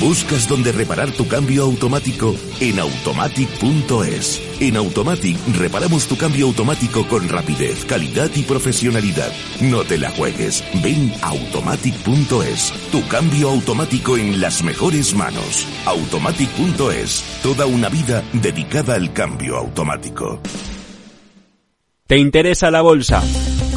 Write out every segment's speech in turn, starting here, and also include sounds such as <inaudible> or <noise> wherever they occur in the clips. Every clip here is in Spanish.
¿Buscas dónde reparar tu cambio automático? En automatic.es. En Automatic reparamos tu cambio automático con rapidez, calidad y profesionalidad. No te la juegues. Ven automatic.es. Tu cambio automático en las mejores manos. Automatic.es. Toda una vida dedicada al cambio automático. ¿Te interesa la bolsa?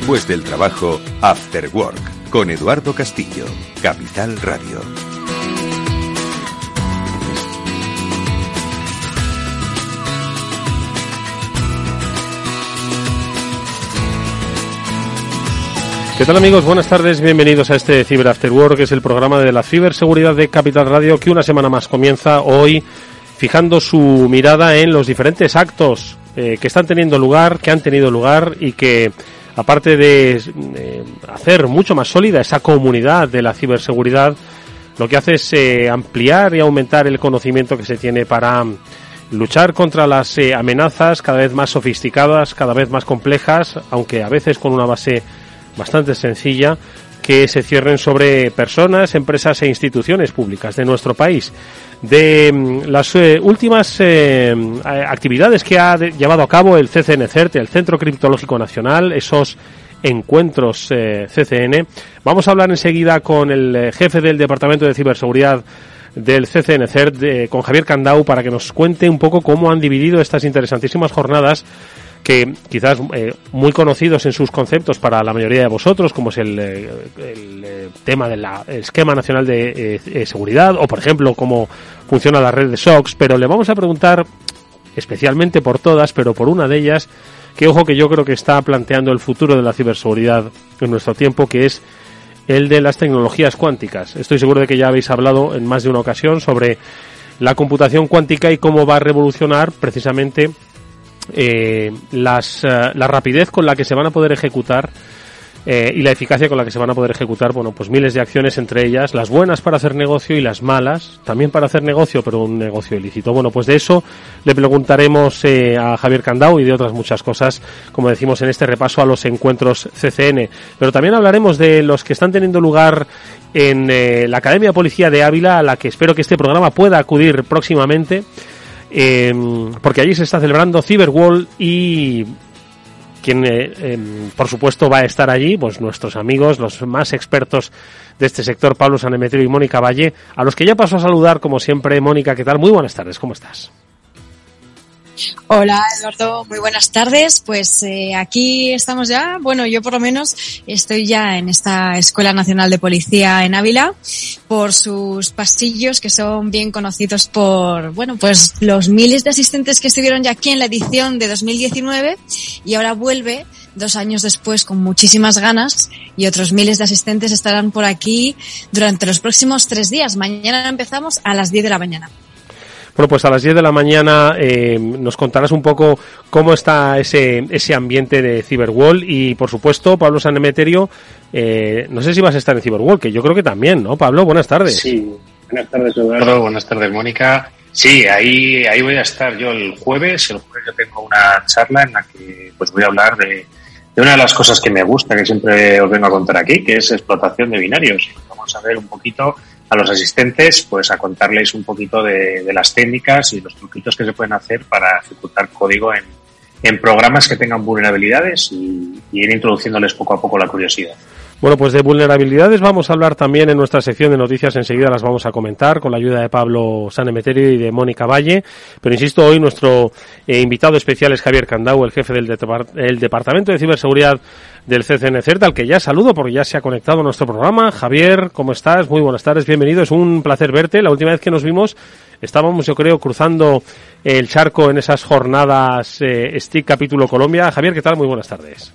Después del trabajo, After Work, con Eduardo Castillo, Capital Radio. ¿Qué tal amigos? Buenas tardes, bienvenidos a este Cyber After Work, que es el programa de la ciberseguridad de Capital Radio, que una semana más comienza hoy fijando su mirada en los diferentes actos eh, que están teniendo lugar, que han tenido lugar y que aparte de hacer mucho más sólida esa comunidad de la ciberseguridad, lo que hace es eh, ampliar y aumentar el conocimiento que se tiene para luchar contra las eh, amenazas cada vez más sofisticadas, cada vez más complejas, aunque a veces con una base bastante sencilla, que se cierren sobre personas, empresas e instituciones públicas de nuestro país de mm, las eh, últimas eh, actividades que ha llevado a cabo el CCNCERT, el Centro Criptológico Nacional, esos encuentros eh, CCN. Vamos a hablar enseguida con el jefe del Departamento de Ciberseguridad del CCNCERT, con Javier Candau, para que nos cuente un poco cómo han dividido estas interesantísimas jornadas que quizás eh, muy conocidos en sus conceptos para la mayoría de vosotros, como es el, eh, eh, tema del esquema nacional de seguridad, o por ejemplo cómo funciona la red de SOX, pero le vamos a preguntar especialmente por todas, pero por una de ellas, que ojo que yo creo que está planteando el futuro de la ciberseguridad en nuestro tiempo, que es el de las tecnologías cuánticas. Estoy seguro de que ya habéis hablado en más de una ocasión sobre la computación cuántica y cómo va a revolucionar precisamente eh, las, eh, la rapidez con la que se van a poder ejecutar eh, y la eficacia con la que se van a poder ejecutar, bueno, pues miles de acciones, entre ellas las buenas para hacer negocio y las malas, también para hacer negocio, pero un negocio ilícito. Bueno, pues de eso le preguntaremos eh, a Javier Candau y de otras muchas cosas, como decimos en este repaso a los encuentros CCN. Pero también hablaremos de los que están teniendo lugar en la Academia de Policía de Ávila, a la que espero que este programa pueda acudir próximamente Em, porque allí se está celebrando Cyberwall y quien eh, em, por supuesto va a estar allí, pues nuestros amigos, los más expertos de este sector, Pablo Sanemetrio y Mónica Valle, a los que ya paso a saludar como siempre. Mónica, ¿qué tal? Muy buenas tardes, ¿cómo estás? Hola Eduardo, muy buenas tardes. Pues eh, aquí estamos ya. Bueno, yo por lo menos estoy ya en esta Escuela Nacional de Policía en Ávila por sus pasillos que son bien conocidos por, bueno, pues los miles de asistentes que estuvieron ya aquí en la edición de 2019 y ahora vuelve dos años después con muchísimas ganas y otros miles de asistentes estarán por aquí durante los próximos tres días. Mañana empezamos a las 10 de la mañana. Bueno, pues a las 10 de la mañana eh, nos contarás un poco cómo está ese, ese ambiente de Cyberwall y, por supuesto, Pablo Sanemeterio, eh, no sé si vas a estar en Cyberwall, que yo creo que también, ¿no? Pablo, buenas tardes. Sí, buenas tardes, Eduardo. Buenas tardes, Mónica. Sí, ahí, ahí voy a estar yo el jueves. El jueves yo tengo una charla en la que pues voy a hablar de, de una de las cosas que me gusta, que siempre os vengo a contar aquí, que es explotación de binarios. Vamos a ver un poquito a los asistentes, pues a contarles un poquito de, las técnicas y los truquitos que se pueden hacer para ejecutar código en, programas que tengan vulnerabilidades y, ir introduciéndoles poco a poco la curiosidad. Bueno, pues de vulnerabilidades vamos a hablar también en nuestra sección de noticias. Enseguida las vamos a comentar con la ayuda de Pablo Sanemeterio y de Mónica Valle. Pero insisto, hoy nuestro eh, invitado especial es Javier Candau, el jefe del el Departamento de Ciberseguridad del CCNCERT, al que ya saludo porque ya se ha conectado a nuestro programa. Javier, ¿cómo estás? Muy buenas tardes, bienvenido. Es un placer verte. La última vez que nos vimos estábamos, yo creo, cruzando el charco en esas jornadas eh, capítulo Colombia. Javier, ¿qué tal? Muy buenas tardes.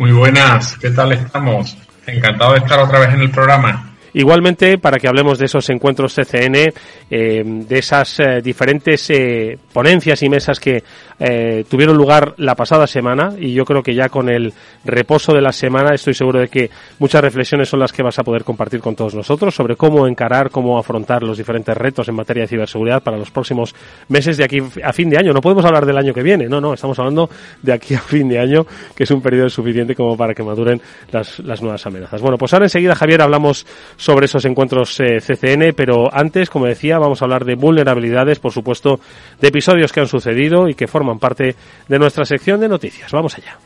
Muy buenas, ¿qué tal estamos? Encantado de estar otra vez en el programa. Igualmente, para que hablemos de esos encuentros CCN, eh, de esas eh, diferentes eh, ponencias y mesas que tuvieron lugar la pasada semana, y yo creo que ya con el reposo de la semana estoy seguro de que muchas reflexiones son las que vas a poder compartir con todos nosotros sobre cómo encarar, cómo afrontar los diferentes retos en materia de ciberseguridad para los próximos meses de aquí a fin de año. No podemos hablar del año que viene, no, no, estamos hablando de aquí a fin de año, que es un periodo suficiente como para que maduren las, las nuevas amenazas. Bueno, pues ahora enseguida, Javier, hablamos sobre esos encuentros eh, CCN, pero antes, como decía, vamos a hablar de vulnerabilidades, por supuesto, de episodios que han sucedido y que forman parte de nuestra sección de noticias. Vamos allá.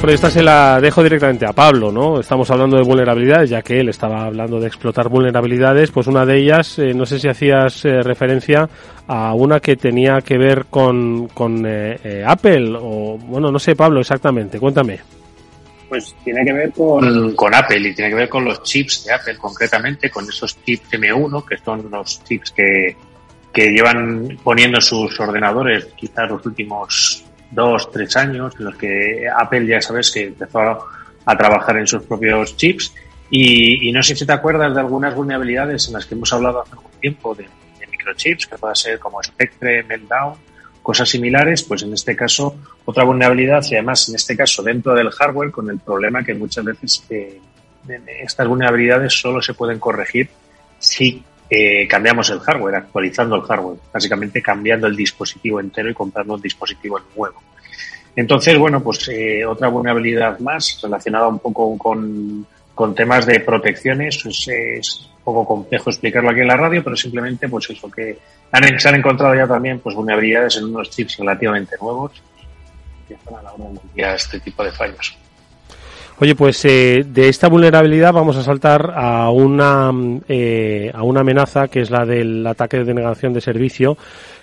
Por esta se la dejo directamente a Pablo, ¿no? Estamos hablando de vulnerabilidades, ya que él estaba hablando de explotar vulnerabilidades, pues una de ellas, eh, no sé si hacías eh, referencia a una que tenía que ver con, con Apple, o bueno, no sé, Pablo, exactamente, cuéntame pues tiene que ver con, con, Apple y tiene que ver con los chips de Apple concretamente, con esos chips M1, que son los chips que, que llevan poniendo sus ordenadores quizás los últimos dos, tres años, en los que Apple ya sabes que empezó a trabajar en sus propios chips. Y, y no sé si te acuerdas de algunas vulnerabilidades en las que hemos hablado hace algún tiempo de, de microchips, que pueda ser como Spectre, Meltdown, cosas similares, pues en este caso otra vulnerabilidad y además en este caso dentro del hardware con el problema que muchas veces eh, estas vulnerabilidades solo se pueden corregir si eh, cambiamos el hardware, actualizando el hardware, básicamente cambiando el dispositivo entero y comprando un dispositivo nuevo. Entonces, bueno, pues eh, otra vulnerabilidad más relacionada un poco con, con temas de protecciones, pues es un poco complejo explicarlo aquí en la radio, pero simplemente pues eso que han, se han encontrado ya también pues vulnerabilidades en unos chips relativamente nuevos que están a la hora de este tipo de fallos. Oye, pues eh, de esta vulnerabilidad vamos a saltar a una, eh, a una amenaza que es la del ataque de denegación de servicio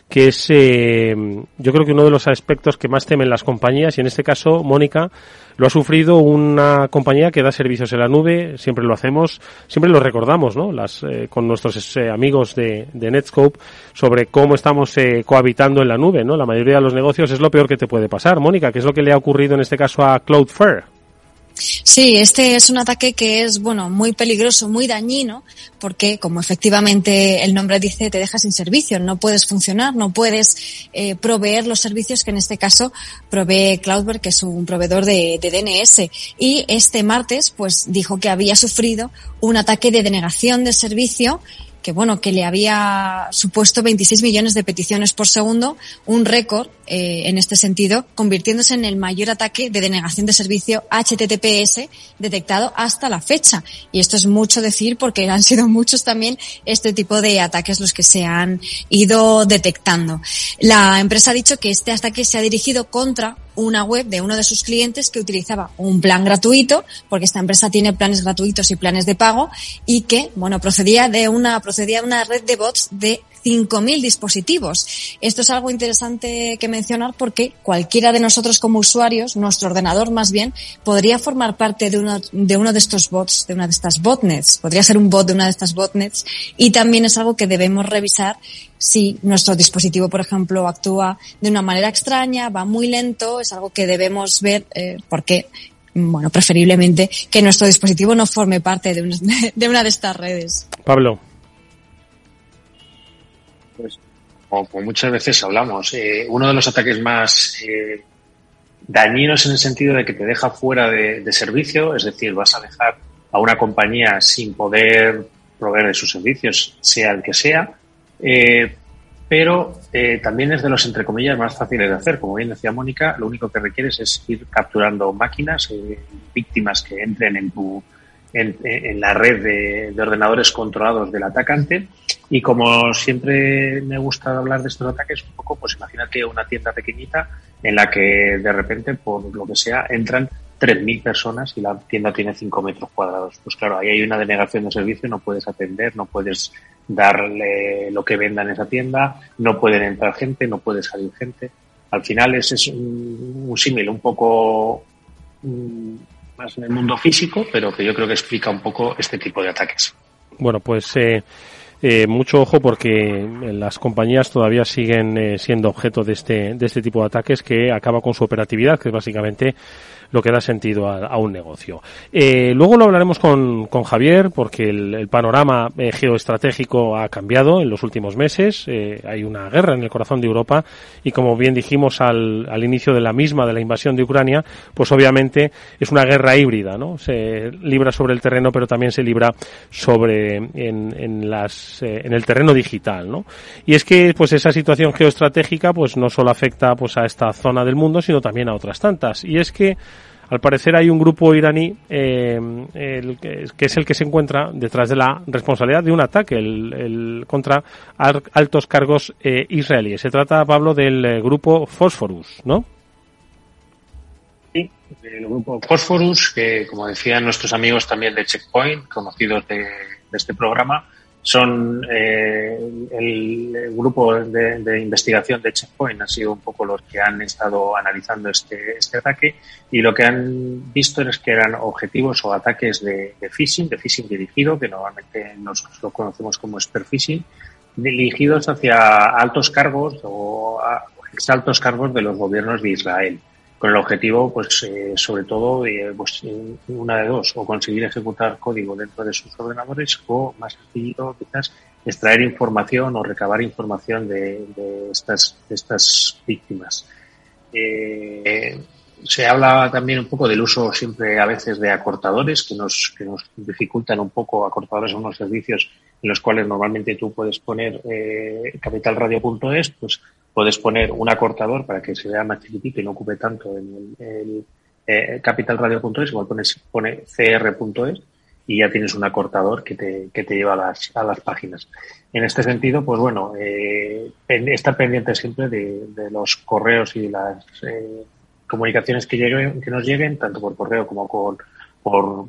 que es eh, yo creo que uno de los aspectos que más temen las compañías y en este caso Mónica lo ha sufrido una compañía que da servicios en la nube siempre lo hacemos siempre lo recordamos no las eh, con nuestros eh, amigos de, de, Netscope sobre cómo estamos cohabitando en la nube no la mayoría de los negocios es lo peor que te puede pasar Mónica qué es lo que le ha ocurrido en este caso a Cloudflare Sí, este es un ataque que es, bueno, muy peligroso, muy dañino, porque, como efectivamente el nombre dice, te deja sin servicio, no puedes funcionar, no puedes eh, proveer los servicios que en este caso provee Cloudberg, que es un proveedor de, de DNS. Y este martes, pues, dijo que había sufrido un ataque de denegación de servicio que bueno, que le había supuesto 26 millones de peticiones por segundo, un récord eh, en este sentido, convirtiéndose en el mayor ataque de denegación de servicio HTTPS detectado hasta la fecha. Y esto es mucho decir porque han sido muchos también este tipo de ataques los que se han ido detectando. La empresa ha dicho que este ataque se ha dirigido contra una web de uno de sus clientes que utilizaba un plan gratuito, porque esta empresa tiene planes gratuitos y planes de pago, y que, bueno, procedía de una, procedía de una red de bots de 5.000 dispositivos. Esto es algo interesante que mencionar porque cualquiera de nosotros como usuarios, nuestro ordenador más bien, podría formar parte de uno, de uno de estos bots, de una de estas botnets. Podría ser un bot de una de estas botnets y también es algo que debemos revisar si nuestro dispositivo, por ejemplo, actúa de una manera extraña, va muy lento, es algo que debemos ver eh, porque bueno, preferiblemente que nuestro dispositivo no forme parte de una, <laughs> de una de estas redes. Pablo. Como, muchas veces hablamos, eh, uno de los ataques más eh, dañinos en el sentido de que te deja fuera de, servicio, es decir, vas a dejar a una compañía sin poder proveer de sus servicios, sea el que sea, eh, pero también es de los, entre comillas, más fáciles de hacer. Como bien decía Mónica, lo único que requieres es ir capturando máquinas, víctimas que entren en tu, en, la red de, ordenadores controlados del atacante. Y como siempre me gusta hablar de estos ataques, un poco, pues imagínate una tienda pequeñita en la que de repente, por lo que sea, entran 3.000 personas y la tienda tiene 5 metros cuadrados. Pues claro, ahí hay una denegación de servicio, no puedes atender, no puedes darle lo que venda en esa tienda, no pueden entrar gente, no puede salir gente. Al final ese es un, símil un poco mm, más en el mundo físico, pero que yo creo que explica un poco este tipo de ataques. Bueno, pues eh, eh, mucho ojo porque las compañías todavía siguen eh, siendo objeto de este, de este tipo de ataques que acaba con su operatividad, que es básicamente lo que da sentido a, un negocio. Eh, luego lo hablaremos con, con Javier, porque el, panorama eh, geoestratégico ha cambiado en los últimos meses. Eh, hay una guerra en el corazón de Europa y, como bien dijimos al, al inicio de la misma, de la invasión de Ucrania, pues obviamente es una guerra híbrida, ¿no? Se libra sobre el terreno, pero también se libra sobre en, en las en el terreno digital, ¿no? Y es que pues esa situación geoestratégica pues no solo afecta pues a esta zona del mundo, sino también a otras tantas. Y es que al parecer hay un grupo iraní eh, que es el que se encuentra detrás de la responsabilidad de un ataque el, contra altos cargos eh, israelíes. Se trata, Pablo, del eh, grupo Phosphorus, ¿no? Sí, el grupo Phosphorus, que como decían nuestros amigos también de Checkpoint, conocidos de este programa, son eh, el, grupo de, investigación de Checkpoint ha sido un poco los que han estado analizando este, este ataque y lo que han visto es que eran objetivos o ataques de, phishing, de phishing dirigido, que normalmente nos lo conocemos como spear phishing, dirigidos hacia altos cargos o a, ex altos cargos de los gobiernos de Israel con el objetivo, pues, eh, sobre todo, eh, pues, una de dos, o conseguir ejecutar código dentro de sus ordenadores, o más sencillo, quizás, extraer información o recabar información de, estas, de estas víctimas. Eh, se habla también un poco del uso siempre a veces de acortadores que nos, que nos dificultan un poco. Acortadores son unos servicios en los cuales normalmente tú puedes poner eh, capitalradio.es, pues puedes poner un acortador para que se vea más chiquitito y no ocupe tanto en el, eh, capitalradio.es, igual pones, pone cr.es y ya tienes un acortador que te, que te lleva a las, a las páginas. En este sentido, pues bueno, eh, estar pendiente siempre de, de, los correos y las eh, comunicaciones que, lleguen, que nos lleguen, tanto por correo como con, por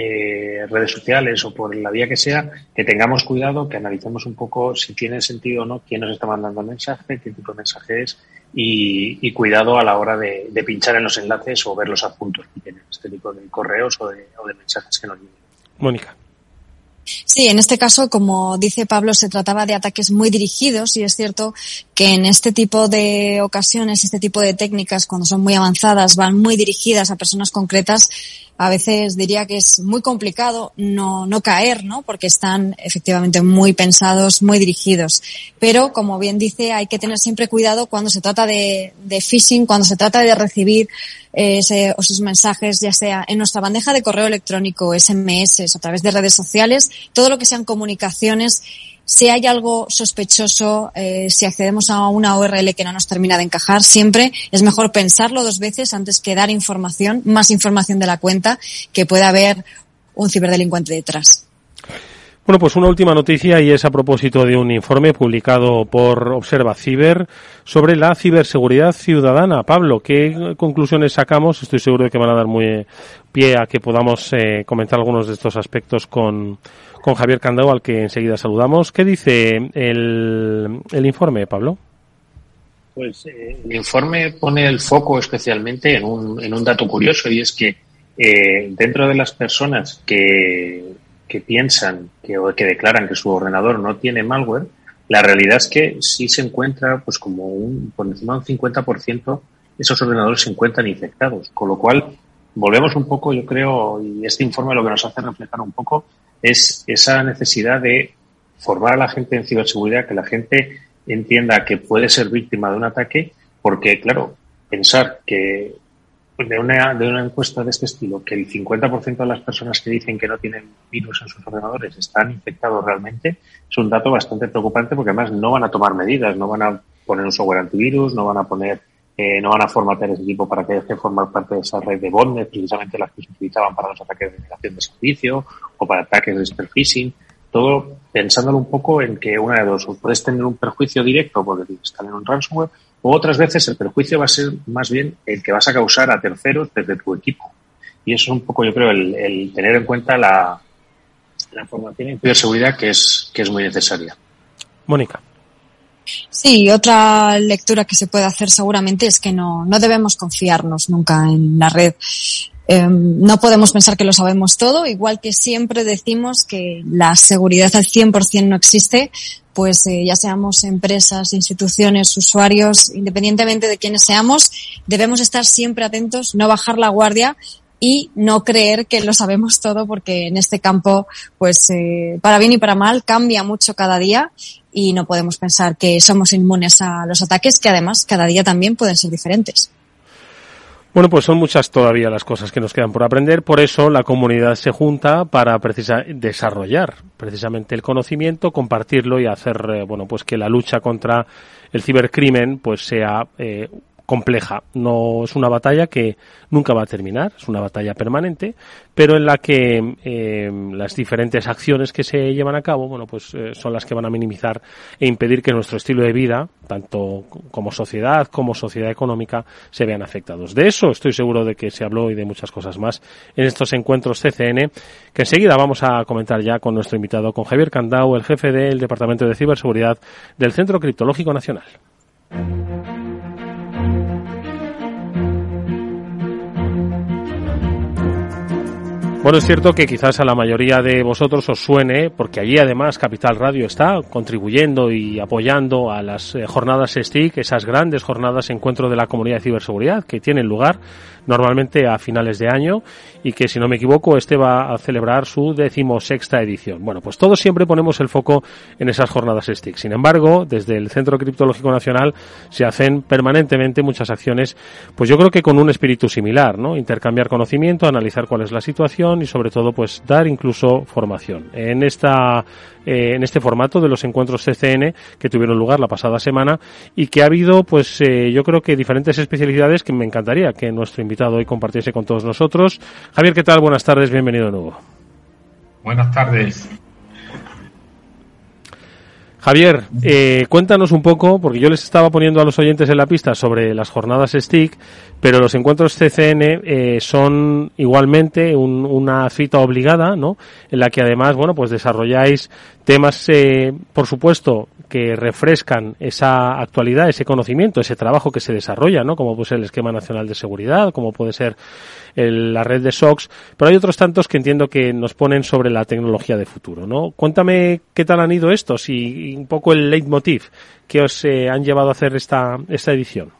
eh, redes sociales o por la vía que sea, que tengamos cuidado, que analicemos un poco si tiene sentido o no quién nos está mandando el mensaje, qué tipo de mensaje es y, cuidado a la hora de, pinchar en los enlaces o ver los adjuntos que tienen este tipo de correos o de, o de mensajes que nos lleguen. Mónica. Sí, en este caso, como dice Pablo, se trataba de ataques muy dirigidos y es cierto que en este tipo de ocasiones, este tipo de técnicas, cuando son muy avanzadas, van muy dirigidas a personas concretas, a veces diría que es muy complicado no, no caer, ¿no? Porque están efectivamente muy pensados, muy dirigidos. Pero, como bien dice, hay que tener siempre cuidado cuando se trata de, de phishing, cuando se trata de recibir eh, ese, o sus mensajes, ya sea en nuestra bandeja de correo electrónico, SMS, a través de redes sociales, todo lo que sean comunicaciones si hay algo sospechoso, eh, si accedemos a una URL que no nos termina de encajar, siempre es mejor pensarlo dos veces antes que dar información, más información de la cuenta, que pueda haber un ciberdelincuente detrás. Bueno, pues una última noticia y es a propósito de un informe publicado por Observa Ciber sobre la ciberseguridad ciudadana. Pablo, ¿qué conclusiones sacamos? Estoy seguro de que van a dar muy pie a que podamos eh, comentar algunos de estos aspectos con, con Javier Candao, al que enseguida saludamos. ¿Qué dice el, el informe, Pablo? Pues eh, el informe pone el foco especialmente en un, en un dato curioso y es que eh, dentro de las personas que, que piensan que, o que declaran que su ordenador no tiene malware, la realidad es que sí se encuentra, pues como un, por encima de un 50%, esos ordenadores se encuentran infectados. Con lo cual, volvemos un poco, yo creo, y este informe lo que nos hace reflejar un poco es esa necesidad de formar a la gente en ciberseguridad, que la gente entienda que puede ser víctima de un ataque, porque, claro, pensar que de una, de una encuesta de este estilo, que el 50% de las personas que dicen que no tienen virus en sus ordenadores están infectados realmente, es un dato bastante preocupante porque además no van a tomar medidas, no van a poner un software antivirus, no van a poner eh, no van a formatear ese equipo para que deje formar parte de esa red de botnet, precisamente las que se utilizaban para los ataques de negación de servicio o para ataques de phishing. Todo pensándolo un poco en que una de dos, puedes tener un perjuicio directo porque están en un ransomware, O otras veces el perjuicio va a ser más bien el que vas a causar a terceros desde tu equipo. Y eso es un poco, yo creo, el, tener en cuenta la, la formación en ciberseguridad que es, que es muy necesaria. Mónica. Sí, otra lectura que se puede hacer seguramente es que no, no debemos confiarnos nunca en la red. Em, no podemos pensar que lo sabemos todo, igual que siempre decimos que la seguridad al 100% no existe, pues eh, ya seamos empresas, instituciones, usuarios, independientemente de quiénes seamos, debemos estar siempre atentos, no bajar la guardia y no creer que lo sabemos todo porque en este campo, pues eh, para bien y para mal, cambia mucho cada día y no podemos pensar que somos inmunes a los ataques que además cada día también pueden ser diferentes. Bueno, pues son muchas todavía las cosas que nos quedan por aprender, por eso la comunidad se junta para precisar, desarrollar precisamente el conocimiento, compartirlo y hacer, eh, bueno, pues que la lucha contra el cibercrimen pues sea eh, compleja. No es una batalla que nunca va a terminar, es una batalla permanente, pero en la que eh, las diferentes acciones que se llevan a cabo, bueno, pues eh, son las que van a minimizar e impedir que nuestro estilo de vida, tanto como sociedad como sociedad económica, se vean afectados. De eso estoy seguro de que se habló y de muchas cosas más en estos encuentros CCN, que enseguida vamos a comentar ya con nuestro invitado, con Javier Candau, el jefe del Departamento de Ciberseguridad del Centro Criptológico Nacional. Bueno, es cierto que quizás a la mayoría de vosotros os suene, porque allí además Capital Radio está contribuyendo y apoyando a las eh, jornadas STIC, esas grandes jornadas encuentro de la comunidad de ciberseguridad que tienen lugar normalmente a finales de año y que si no me equivoco este va a celebrar su decimosexta edición. Bueno, pues todos siempre ponemos el foco en esas jornadas STIC. Sin embargo, desde el Centro Criptológico Nacional se hacen permanentemente muchas acciones, pues yo creo que con un espíritu similar, ¿no? Intercambiar conocimiento, analizar cuál es la situación y sobre todo pues dar incluso formación. En esta eh, en este formato de los encuentros CCN que tuvieron lugar la pasada semana y que ha habido, pues eh, yo creo que diferentes especialidades que me encantaría que nuestro invitado hoy compartiese con todos nosotros. Javier, ¿qué tal? Buenas tardes, bienvenido de nuevo. Buenas tardes. Javier, eh, cuéntanos un poco, porque yo les estaba poniendo a los oyentes en la pista sobre las jornadas STIC, pero los encuentros CCN eh, son igualmente una cita obligada, ¿no? En la que además, bueno, pues desarrolláis temas, eh, por supuesto, que refrescan esa actualidad, ese conocimiento, ese trabajo que se desarrolla, ¿no? Como puede ser el esquema nacional de seguridad, como puede ser la red de SOX, pero hay otros tantos que entiendo que nos ponen sobre la tecnología de futuro, ¿no? Cuéntame qué tal han ido estos y, un poco el leitmotiv que os eh, han llevado a hacer esta, esta edición.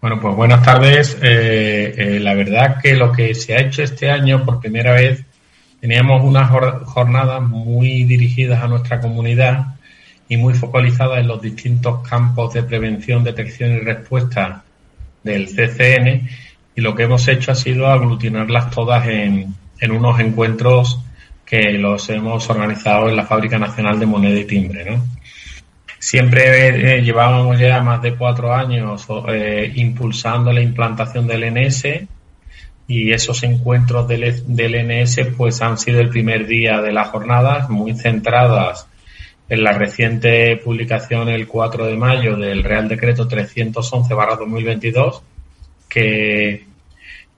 Bueno, pues buenas tardes. Eh, eh, la verdad que lo que se ha hecho este año por primera vez, teníamos unas jornadas muy dirigidas a nuestra comunidad y muy focalizadas en los distintos campos de prevención, detección y respuesta del CCN y lo que hemos hecho ha sido aglutinarlas todas en, en unos encuentros que los hemos organizado en la Fábrica Nacional de Moneda y Timbre, ¿no? Siempre eh, llevábamos ya más de cuatro años eh, impulsando la implantación del NS y esos encuentros del, del NS pues han sido el primer día de las jornadas muy centradas en la reciente publicación el 4 de mayo del Real Decreto 311 2022 que,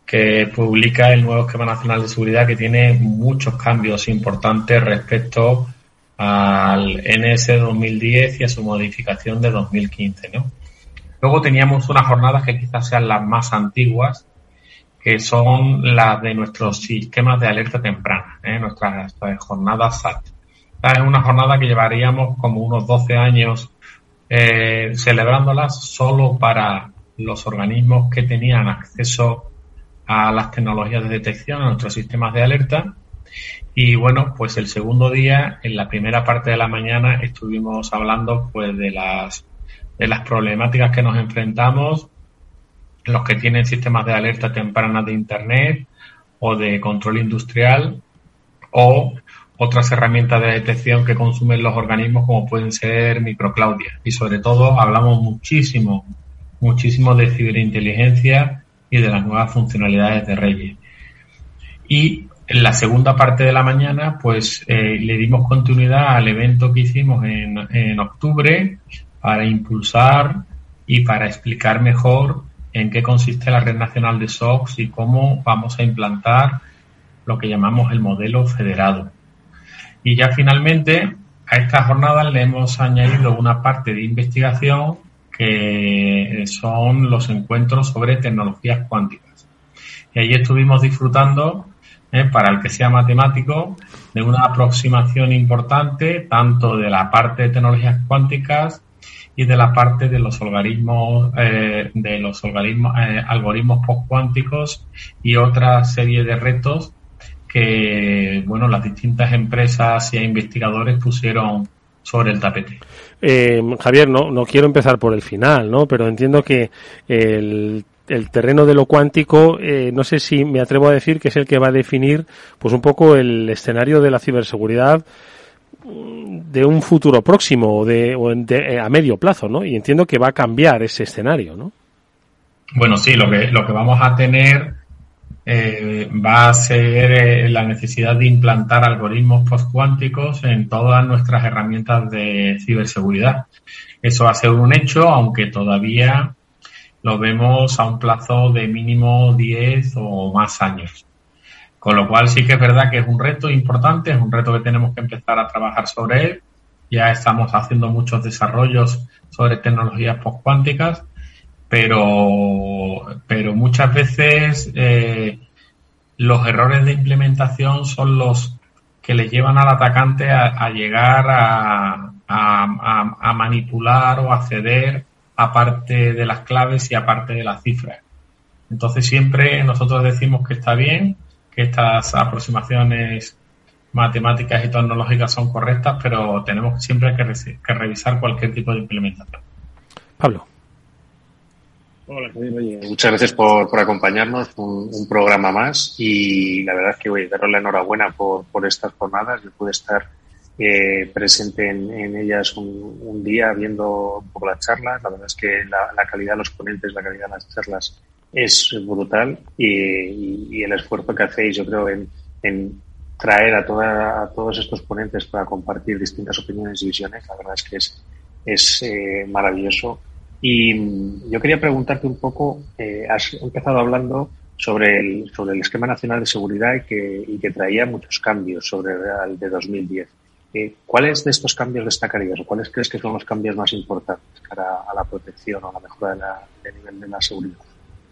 que publica el nuevo esquema nacional de seguridad que tiene muchos cambios importantes respecto al NS 2010 y a su modificación de 2015, ¿no? Luego teníamos unas jornadas que quizás sean las más antiguas, que son las de nuestros sistemas de alerta temprana, ¿eh? nuestras, jornadas SAT. Es una jornada que llevaríamos como unos 12 años eh, celebrándolas solo para los organismos que tenían acceso a las tecnologías de detección, a nuestros sistemas de alerta, y bueno, pues el segundo día, en la primera parte de la mañana, estuvimos hablando pues de las, de las problemáticas que nos enfrentamos, los que tienen sistemas de alerta temprana de Internet o de control industrial o otras herramientas de detección que consumen los organismos como pueden ser microclaudia. Y sobre todo hablamos muchísimo, muchísimo de ciberinteligencia y de las nuevas funcionalidades de Reyes. Y en la segunda parte de la mañana, pues eh, le dimos continuidad al evento que hicimos en, en octubre para impulsar y para explicar mejor en qué consiste la Red Nacional de SOX y cómo vamos a implantar lo que llamamos el modelo federado. Y ya finalmente a esta jornada le hemos añadido una parte de investigación que son los encuentros sobre tecnologías cuánticas. Y ahí estuvimos disfrutando, eh, para el que sea matemático, de una aproximación importante tanto de la parte de tecnologías cuánticas y de la parte de los algoritmos, eh, de los algoritmos, eh, algoritmos postcuánticos y otra serie de retos que bueno las distintas empresas y investigadores pusieron sobre el tapete. Eh, Javier, no, no quiero empezar por el final, ¿no? Pero entiendo que el, el terreno de lo cuántico, eh, no sé si me atrevo a decir que es el que va a definir, pues un poco el escenario de la ciberseguridad mm, de un futuro próximo o de, o de, a medio plazo, ¿no? Y entiendo que va a cambiar ese escenario, ¿no? Bueno, sí, lo que, lo que vamos a tener eh, va a ser eh, la necesidad de implantar algoritmos postcuánticos en todas nuestras herramientas de ciberseguridad. Eso va a ser un hecho, aunque todavía lo vemos a un plazo de mínimo 10 o más años. Con lo cual sí que es verdad que es un reto importante, es un reto que tenemos que empezar a trabajar sobre él. Ya estamos haciendo muchos desarrollos sobre tecnologías postcuánticas pero, pero muchas veces eh, los errores de implementación son los que le llevan al atacante a, llegar a, a, manipular o acceder a parte de las claves y a parte de las cifras. Entonces siempre nosotros decimos que está bien, que estas aproximaciones matemáticas y tecnológicas son correctas, pero tenemos siempre que, que revisar cualquier tipo de implementación. Pablo. Muchas gracias por, por acompañarnos, un, programa más y la verdad es que voy a daros la enhorabuena por, por estas jornadas. Yo pude estar eh, presente en, ellas un, día viendo un poco las charlas. La verdad es que la, calidad de los ponentes, la calidad de las charlas es brutal y el esfuerzo que hacéis, yo creo, en, en traer a, toda, a todos estos ponentes para compartir distintas opiniones y visiones, la verdad es que es, es eh, maravilloso y yo quería preguntarte un poco, eh, has empezado hablando sobre el, sobre el esquema nacional de seguridad y que, y que traía muchos cambios sobre el de 2010. Eh, ¿Cuáles de estos cambios destacarías o cuáles crees que son los cambios más importantes cara a la protección o la mejora de del nivel de la seguridad?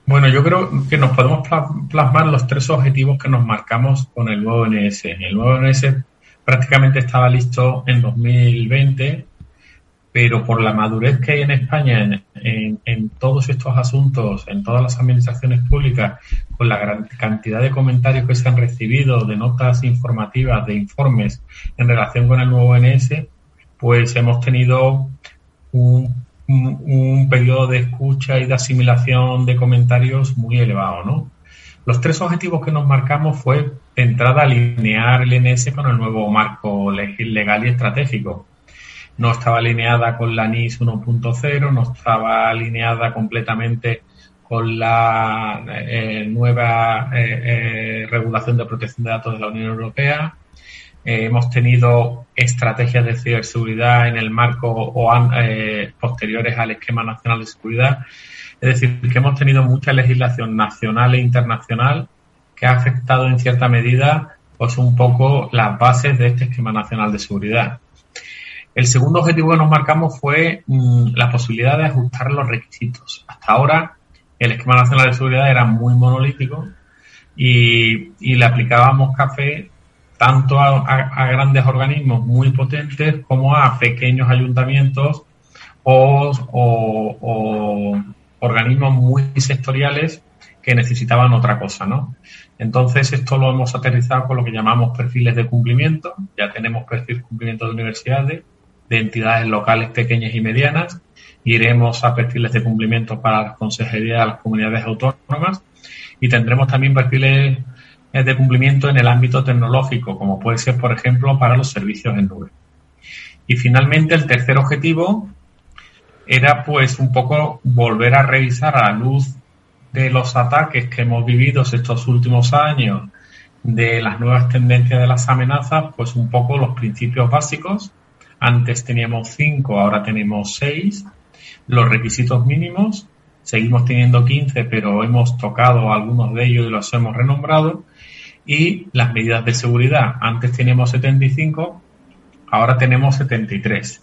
Bueno, yo creo que nos podemos plasmar los tres objetivos que nos marcamos con el nuevo NS. El nuevo NS prácticamente estaba listo en 2020 pero por la madurez que hay en España en, todos estos asuntos, en todas las administraciones públicas, con la gran cantidad de comentarios que se han recibido, de notas informativas, de informes en relación con el nuevo NS, pues hemos tenido un, un, periodo de escucha y de asimilación de comentarios muy elevado, ¿no? Los tres objetivos que nos marcamos fue, de entrada, alinear el NS con el nuevo marco legal y estratégico no estaba alineada con la NIS 1.0, no estaba alineada completamente con la eh, nueva eh, eh, regulación de protección de datos de la Unión Europea. Hemos tenido estrategias de ciberseguridad en el marco o posteriores al esquema nacional de seguridad. Es decir, que hemos tenido mucha legislación nacional e internacional que ha afectado en cierta medida pues un poco las bases de este esquema nacional de seguridad. El segundo objetivo que nos marcamos fue mmm, la posibilidad de ajustar los requisitos. Hasta ahora el esquema nacional de seguridad era muy monolítico y, le aplicábamos café tanto a, grandes organismos muy potentes como a pequeños ayuntamientos o, organismos muy sectoriales que necesitaban otra cosa, ¿no? Entonces, esto lo hemos aterrizado con lo que llamamos perfiles de cumplimiento. Ya tenemos perfil de cumplimiento de universidades, de entidades locales pequeñas y medianas. Iremos a perfiles de cumplimiento para las consejerías de las comunidades autónomas y tendremos también perfiles de cumplimiento en el ámbito tecnológico, como puede ser, por ejemplo, para los servicios en nube. Y finalmente, el tercer objetivo era, pues, un poco volver a revisar a la luz de los ataques que hemos vivido estos últimos años, de las nuevas tendencias de las amenazas, pues un poco los principios básicos antes teníamos cinco, ahora tenemos seis. los requisitos mínimos. Seguimos teniendo 15, pero hemos tocado algunos de ellos y los hemos renombrado. Y las medidas de seguridad. Antes teníamos 75, ahora tenemos 73.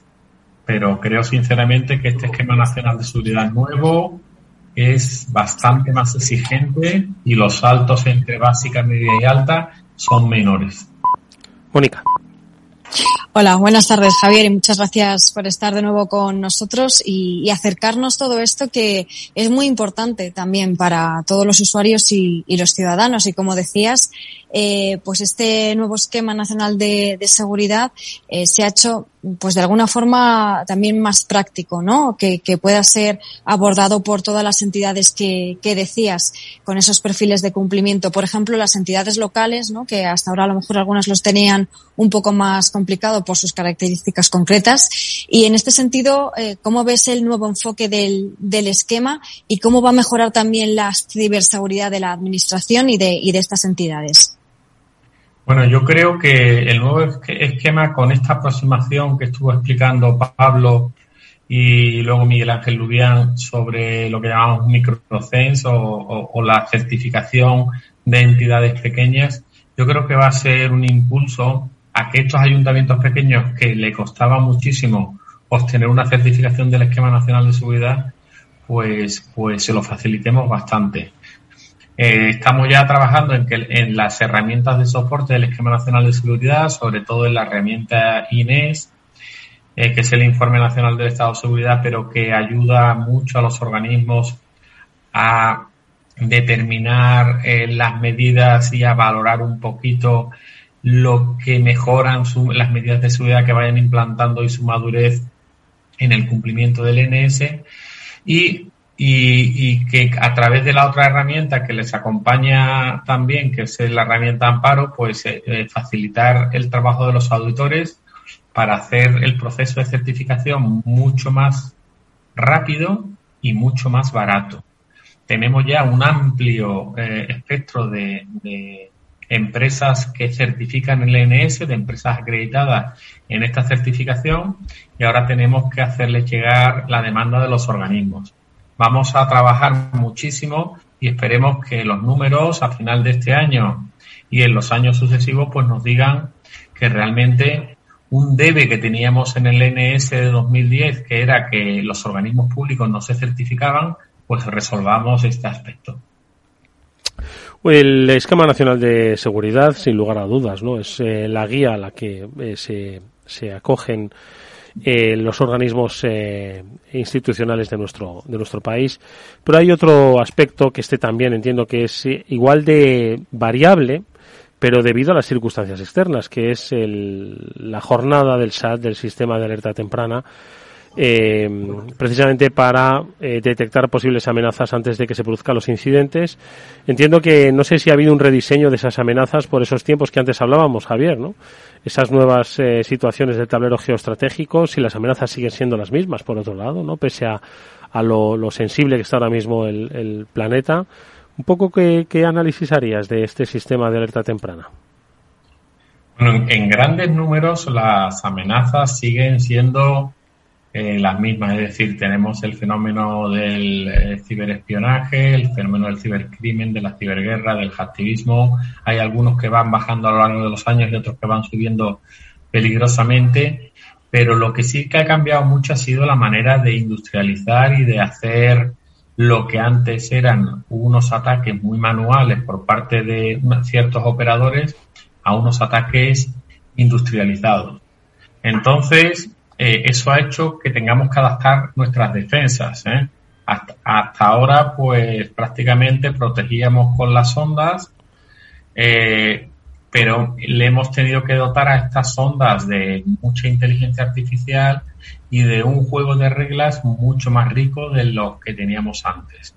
Pero creo sinceramente que este esquema nacional de seguridad nuevo es bastante más exigente y los saltos entre básica, media y alta son menores. Mónica. Hola, buenas tardes Javier y muchas gracias por estar de nuevo con nosotros y, acercarnos todo esto que es muy importante también para todos los usuarios y, los ciudadanos. Y como decías, eh, pues este nuevo esquema nacional de, seguridad eh, se ha hecho pues de alguna forma también más práctico, ¿no? Que, pueda ser abordado por todas las entidades que, que, decías, con esos perfiles de cumplimiento. Por ejemplo, las entidades locales, ¿no? Que hasta ahora a lo mejor algunas los tenían un poco más complicado por sus características concretas. Y en este sentido, eh, ¿cómo ves el nuevo enfoque del, del esquema y cómo va a mejorar también la ciberseguridad de la administración y de, y de estas entidades? Bueno, yo creo que el nuevo esquema con esta aproximación que estuvo explicando Pablo y luego Miguel Ángel Lubián sobre lo que llamamos microcens o, o, la certificación de entidades pequeñas, yo creo que va a ser un impulso a que estos ayuntamientos pequeños que le costaba muchísimo obtener una certificación del esquema nacional de seguridad, pues, pues se lo facilitemos bastante. Eh, estamos ya trabajando en, que, en las herramientas de soporte del Esquema Nacional de Seguridad, sobre todo en la herramienta INES, eh, que es el Informe Nacional del Estado de Seguridad, pero que ayuda mucho a los organismos a determinar eh, las medidas y a valorar un poquito lo que mejoran las medidas de seguridad que vayan implantando y su madurez en el cumplimiento del NS. Y y, que a través de la otra herramienta que les acompaña también, que es la herramienta Amparo, pues eh, eh, facilitar el trabajo de los auditores para hacer el proceso de certificación mucho más rápido y mucho más barato. Tenemos ya un amplio eh, espectro de, de empresas que certifican el ENS, de empresas acreditadas en esta certificación, y ahora tenemos que hacerles llegar la demanda de los organismos Vamos a trabajar muchísimo y esperemos que los números a final de este año y en los años sucesivos pues nos digan que realmente un debe que teníamos en el NS de 2010, que era que los organismos públicos no se certificaban, pues resolvamos este aspecto. El esquema nacional de seguridad, sin lugar a dudas, no es eh, la guía a la que eh, se, se acogen eh, los organismos eh, institucionales de nuestro, de nuestro país. Pero hay otro aspecto que este también entiendo que es eh, igual de variable, pero debido a las circunstancias externas, que es el, la jornada del SAT, del Sistema de Alerta Temprana, eh, precisamente para eh, detectar posibles amenazas antes de que se produzcan los incidentes. Entiendo que no sé si ha habido un rediseño de esas amenazas por esos tiempos que antes hablábamos, Javier, ¿no? Esas nuevas eh, situaciones del tablero geoestratégico, si las amenazas siguen siendo las mismas, por otro lado, ¿no? Pese a, a lo, sensible que está ahora mismo el, el planeta. Un poco qué, qué análisis harías de este sistema de alerta temprana. Bueno, en grandes números las amenazas siguen siendo eh, las mismas, es decir, tenemos el fenómeno del eh, ciberespionaje, el fenómeno del cibercrimen, de la ciberguerra, del hacktivismo. Hay algunos que van bajando a lo largo de los años y otros que van subiendo peligrosamente, pero lo que sí que ha cambiado mucho ha sido la manera de industrializar y de hacer lo que antes eran unos ataques muy manuales por parte de ciertos operadores a unos ataques industrializados. Entonces, eh, eso ha hecho que tengamos que adaptar nuestras defensas. ¿eh? Hasta, ahora, pues prácticamente protegíamos con las ondas, eh, pero le hemos tenido que dotar a estas ondas de mucha inteligencia artificial y de un juego de reglas mucho más rico de lo que teníamos antes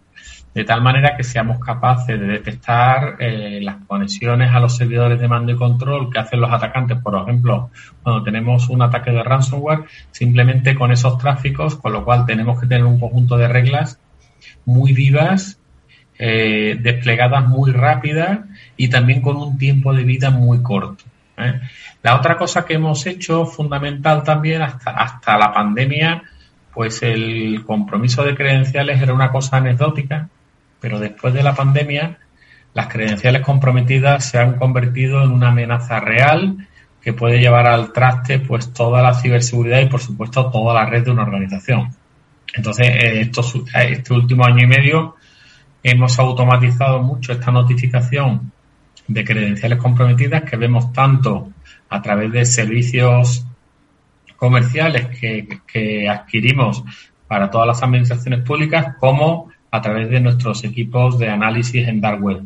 de tal manera que seamos capaces de detectar eh, las conexiones a los servidores de mando y control que hacen los atacantes, por ejemplo, cuando tenemos un ataque de ransomware, simplemente con esos tráficos, con lo cual tenemos que tener un conjunto de reglas muy vivas, eh, desplegadas muy rápidas y también con un tiempo de vida muy corto. ¿eh? La otra cosa que hemos hecho fundamental también hasta, hasta la pandemia pues el compromiso de credenciales era una cosa anecdótica, pero después de la pandemia las credenciales comprometidas se han convertido en una amenaza real que puede llevar al traste pues toda la ciberseguridad y por supuesto toda la red de una organización. Entonces, eh, eh, este último año y medio hemos automatizado mucho esta notificación de credenciales comprometidas que vemos tanto a través de servicios comerciales que, adquirimos para todas las administraciones públicas como a través de nuestros equipos de análisis en dark web.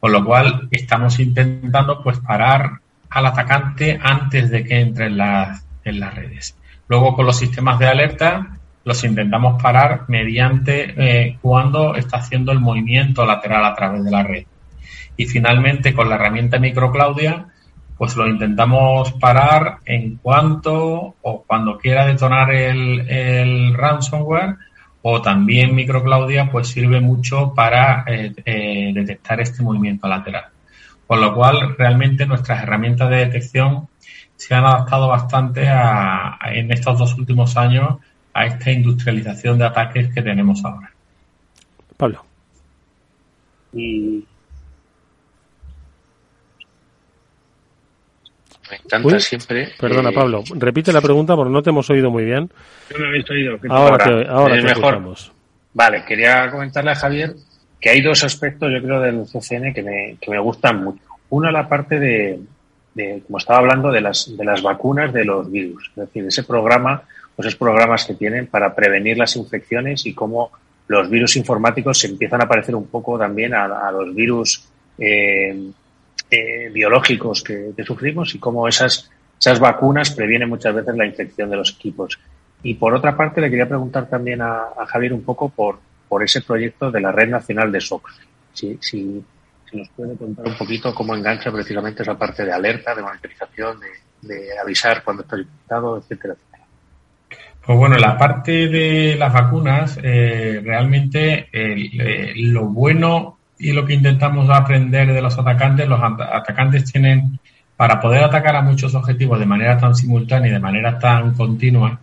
Con lo cual estamos intentando pues parar al atacante antes de que entre en las, en las redes. Luego con los sistemas de alerta los intentamos parar mediante eh, cuando está haciendo el movimiento lateral a través de la red. Y finalmente con la herramienta MicroClaudia pues lo intentamos parar en cuanto o cuando quiera detonar el, ransomware o también MicroClaudia pues sirve mucho para eh, eh, detectar este movimiento lateral. Con lo cual realmente nuestras herramientas de detección se han adaptado bastante a, en estos dos últimos años a esta industrialización de ataques que tenemos ahora. Pablo. Y Me encanta siempre. Perdona, Pablo. Repite la pregunta porque no te hemos oído muy bien. No me habéis oído. Ahora, te, ahora te mejor. Vale, quería comentarle a Javier que hay dos aspectos, yo creo, del CCN que me, que me gustan mucho. Una, la parte de, de, como estaba hablando, de las, de las vacunas de los virus. Es decir, ese programa, pues esos programas que tienen para prevenir las infecciones y cómo los virus informáticos se empiezan a parecer un poco también a, a los virus eh, eh, biológicos que, sufrimos y cómo esas, esas vacunas previenen muchas veces la infección de los equipos. Y por otra parte, le quería preguntar también a, Javier un poco por, por ese proyecto de la Red Nacional de SOC. Si, si, nos puede contar un poquito cómo engancha precisamente esa parte de alerta, de monitorización, de, avisar cuando está infectado, etcétera, Pues bueno, la parte de las vacunas, eh, realmente eh, lo bueno y lo que intentamos aprender de los atacantes, los atacantes tienen, para poder atacar a muchos objetivos de manera tan simultánea y de manera tan continua,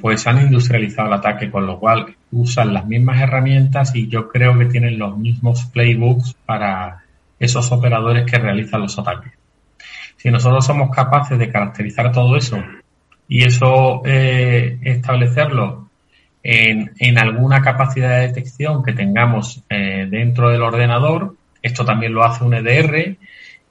pues han industrializado el ataque, con lo cual usan las mismas herramientas y yo creo que tienen los mismos playbooks para esos operadores que realizan los ataques. Si nosotros somos capaces de caracterizar todo eso y eso eh, establecerlo en, alguna capacidad de detección que tengamos eh, dentro del ordenador. Esto también lo hace un EDR.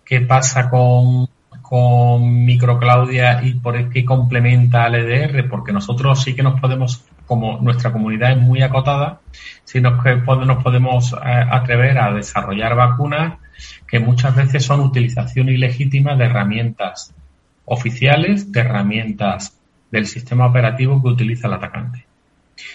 ¿Qué pasa con, con MicroClaudia y por qué complementa al EDR? Porque nosotros sí que nos podemos, como nuestra comunidad es muy acotada, sí nos, nos podemos eh, atrever a desarrollar vacunas que muchas veces son utilización ilegítima de herramientas oficiales, de herramientas del sistema operativo que utiliza el atacante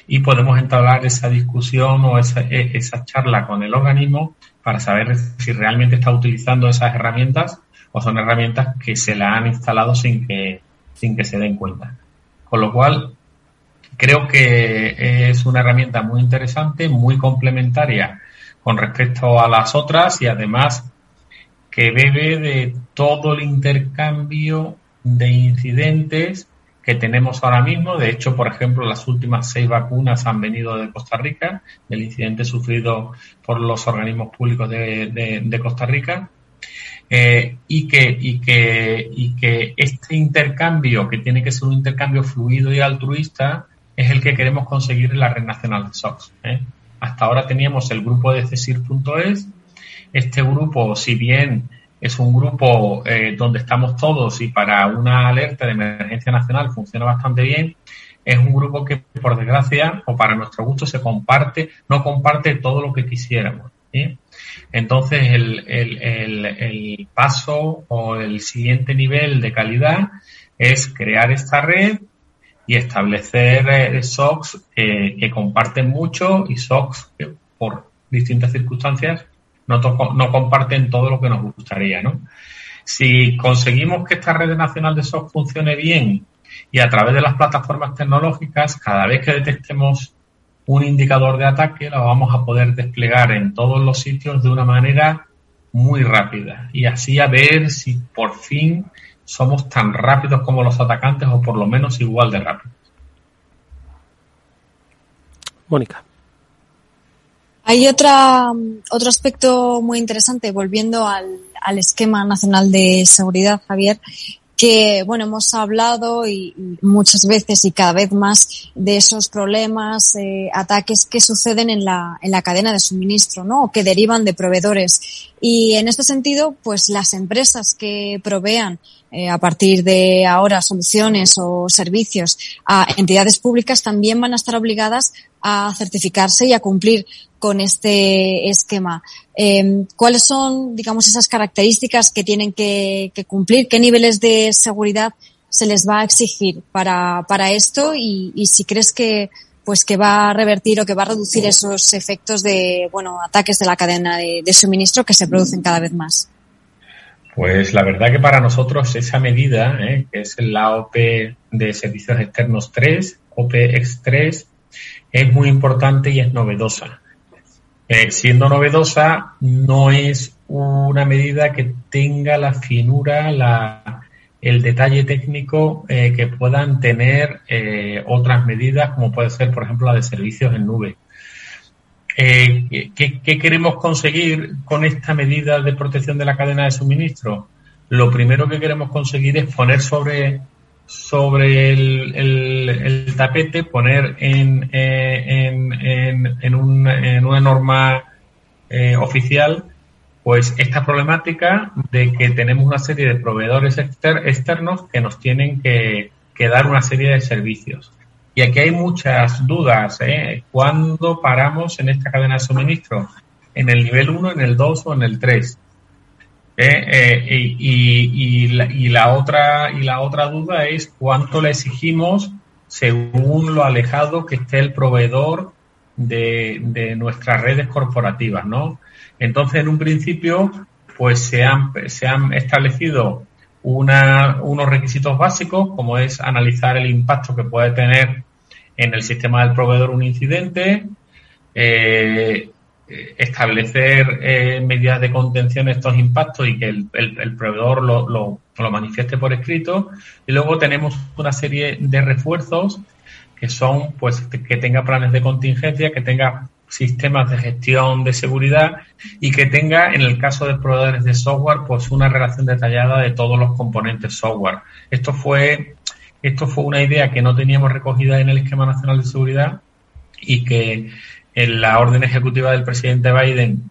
y podemos entablar esa discusión o esa, e, esa charla con el organismo para saber si realmente está utilizando esas herramientas o son herramientas que se la han instalado sin que, sin que se den cuenta. Con lo cual, creo que es una herramienta muy interesante, muy complementaria con respecto a las otras y además que bebe de todo el intercambio de incidentes que tenemos ahora mismo. De hecho, por ejemplo, las últimas seis vacunas han venido de Costa Rica, del incidente sufrido por los organismos públicos de, Costa Rica. Eh, y, que, y, que, y que este intercambio, que tiene que ser un intercambio fluido y altruista, es el que queremos conseguir en la Red Nacional de SOX. ¿eh? Hasta ahora teníamos el grupo de CESIR.es. Este grupo, si bien es un grupo eh, donde estamos todos y para una alerta de emergencia nacional funciona bastante bien. Es un grupo que, por desgracia, o para nuestro gusto, se comparte, no comparte todo lo que quisiéramos. Entonces, el, el, el, paso o el siguiente nivel de calidad es crear esta red y establecer eh, SOCs que comparten mucho y SOCs que por distintas circunstancias no, comparten todo lo que nos gustaría, ¿no? Si conseguimos que esta red nacional de SOC funcione bien y a través de las plataformas tecnológicas, cada vez que detectemos un indicador de ataque, lo vamos a poder desplegar en todos los sitios de una manera muy rápida y así a ver si por fin somos tan rápidos como los atacantes o por lo menos igual de rápidos. Mónica. Hay otra, otro aspecto muy interesante, volviendo al, al esquema nacional de seguridad, Javier, que, bueno, hemos hablado y, muchas veces y cada vez más de esos problemas, eh, ataques que suceden en la, en la cadena de suministro, ¿no? O que derivan de proveedores. Y en este sentido, pues las empresas que provean eh, a partir de ahora soluciones o servicios a entidades públicas también van a estar obligadas a certificarse y a cumplir con este esquema. Eh, ¿Cuáles son, digamos, esas características que tienen que, cumplir? ¿Qué niveles de seguridad se les va a exigir para, para esto? Y, si crees que pues que va a revertir o que va a reducir esos efectos de bueno ataques de la cadena de, suministro que se producen cada vez más. Pues la verdad que para nosotros esa medida, ¿eh? que es la OP de Servicios Externos 3, OP X3, es muy importante y es novedosa. Eh, siendo novedosa, no es una medida que tenga la finura, la, el detalle técnico eh, que puedan tener eh, otras medidas, como puede ser, por ejemplo, la de servicios en nube. ¿qué, ¿Qué queremos conseguir con esta medida de protección de la cadena de suministro? Lo primero que queremos conseguir es poner sobre sobre el, tapete, poner en, en, en, una norma eh, oficial pues esta problemática de que tenemos una serie de proveedores externos que nos tienen que, dar una serie de servicios. Y aquí hay muchas dudas. ¿eh? ¿Cuándo paramos en esta cadena de suministro? ¿En el nivel 1, en el 2 o en el 3? Eh, eh, y, la, otra, y la otra duda es cuánto le exigimos según lo alejado que esté el proveedor de, nuestras redes corporativas, ¿no? Entonces, en un principio, pues se han, se han establecido unos requisitos básicos, como es analizar el impacto que puede tener en el sistema del proveedor un incidente, eh, establecer eh, medidas de contención a estos impactos y que el, proveedor lo, lo, manifieste por escrito. Y luego tenemos una serie de refuerzos que son, pues, que tenga planes de contingencia, que tenga sistemas de gestión de seguridad y que tenga, en el caso de proveedores de software, pues una relación detallada de todos los componentes software. Esto fue, esto fue una idea que no teníamos recogida en el esquema nacional de seguridad y que en la orden ejecutiva del presidente Biden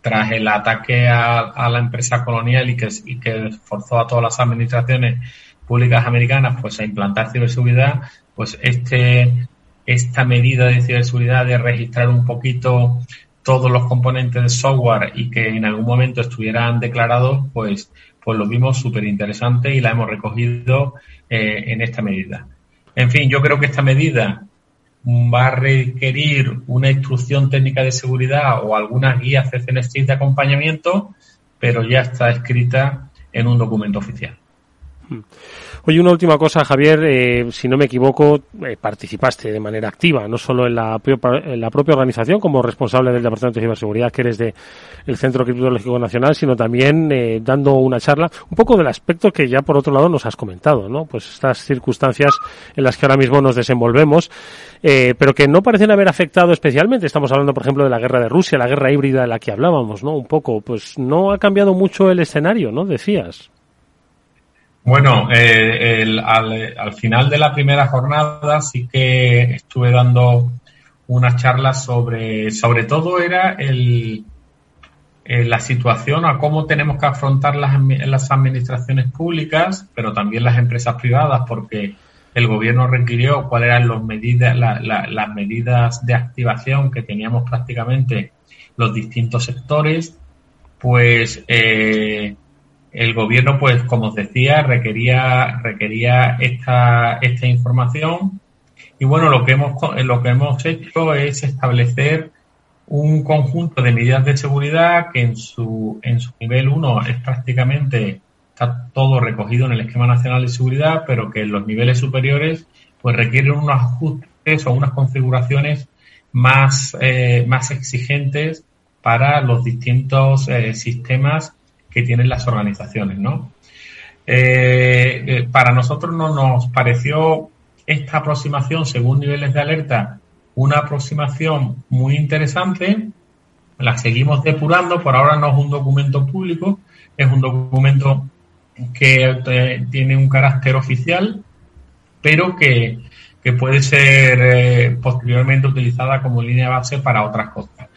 tras el ataque a, la empresa colonial y que, que forzó a todas las administraciones públicas americanas pues a implantar ciberseguridad, pues este esta medida de ciberseguridad de registrar un poquito todos los componentes de software y que en algún momento estuvieran declarados, pues, pues lo vimos súper interesante y la hemos recogido eh, en esta medida. En fin, yo creo que esta medida va a requerir una instrucción técnica de seguridad o alguna guía CCNST de acompañamiento, pero ya está escrita en un documento oficial. Hmm. Oye, una última cosa, Javier, eh, si no me equivoco, eh, participaste de manera activa, no solo en la, en la propia organización como responsable del Departamento de Ciberseguridad, que eres de el Centro Criptológico Nacional, sino también eh, dando una charla, un poco del aspecto que ya por otro lado nos has comentado, ¿no? Pues estas circunstancias en las que ahora mismo nos desenvolvemos, pero que no parecen haber afectado especialmente. Estamos hablando, por ejemplo, de la guerra de Rusia, la guerra híbrida de la que hablábamos, ¿no? Un poco, pues no ha cambiado mucho el escenario, ¿no? Decías. Bueno, eh, el, al, final de la primera jornada sí que estuve dando unas charlas sobre, sobre todo era el, la situación a cómo tenemos que afrontar las, las administraciones públicas, pero también las empresas privadas, porque el gobierno requirió cuáles eran los medidas, las medidas de activación que teníamos prácticamente los distintos sectores, pues eh, el gobierno, pues, como os decía, requería, requería esta, esta información. Y bueno, lo que hemos, lo que hemos hecho es establecer un conjunto de medidas de seguridad que en su, en su nivel 1 es prácticamente, está todo recogido en el esquema nacional de seguridad, pero que en los niveles superiores, pues requieren unos ajustes o unas configuraciones más, eh, más exigentes para los distintos eh, sistemas que tienen las organizaciones, ¿no? Eh, eh, para nosotros no nos pareció esta aproximación según niveles de alerta una aproximación muy interesante, la seguimos depurando, por ahora no es un documento público, es un documento que eh, tiene un carácter oficial, pero que, puede ser posteriormente utilizada como línea base para otras cosas.